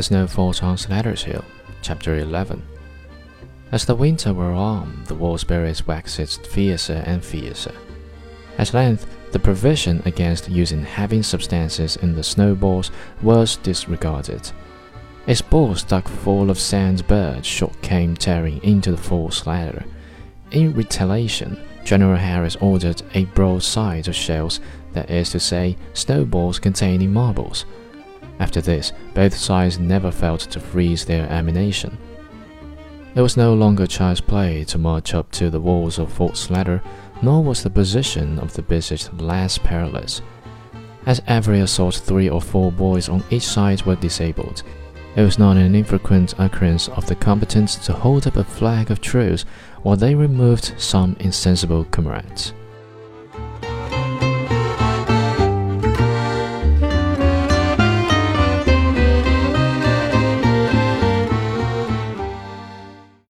The Snow Fort on Slatter's Hill, Chapter 11. As the winter wore on, the war spirits waxed fiercer and fiercer. At length, the provision against using heavy substances in the snowballs was disregarded. Its ball stuck full of sand bird shot came tearing into the Fort Slatter. In retaliation, General Harris ordered a broadside of shells, that is to say, snowballs containing marbles. After this, both sides never failed to freeze their ammunition. It was no longer child's play to march up to the walls of Fort Slatter, nor was the position of the besieged less perilous. As every assault, three or four boys on each side were disabled. It was not an infrequent occurrence of the combatants to hold up a flag of truce while they removed some insensible comrades.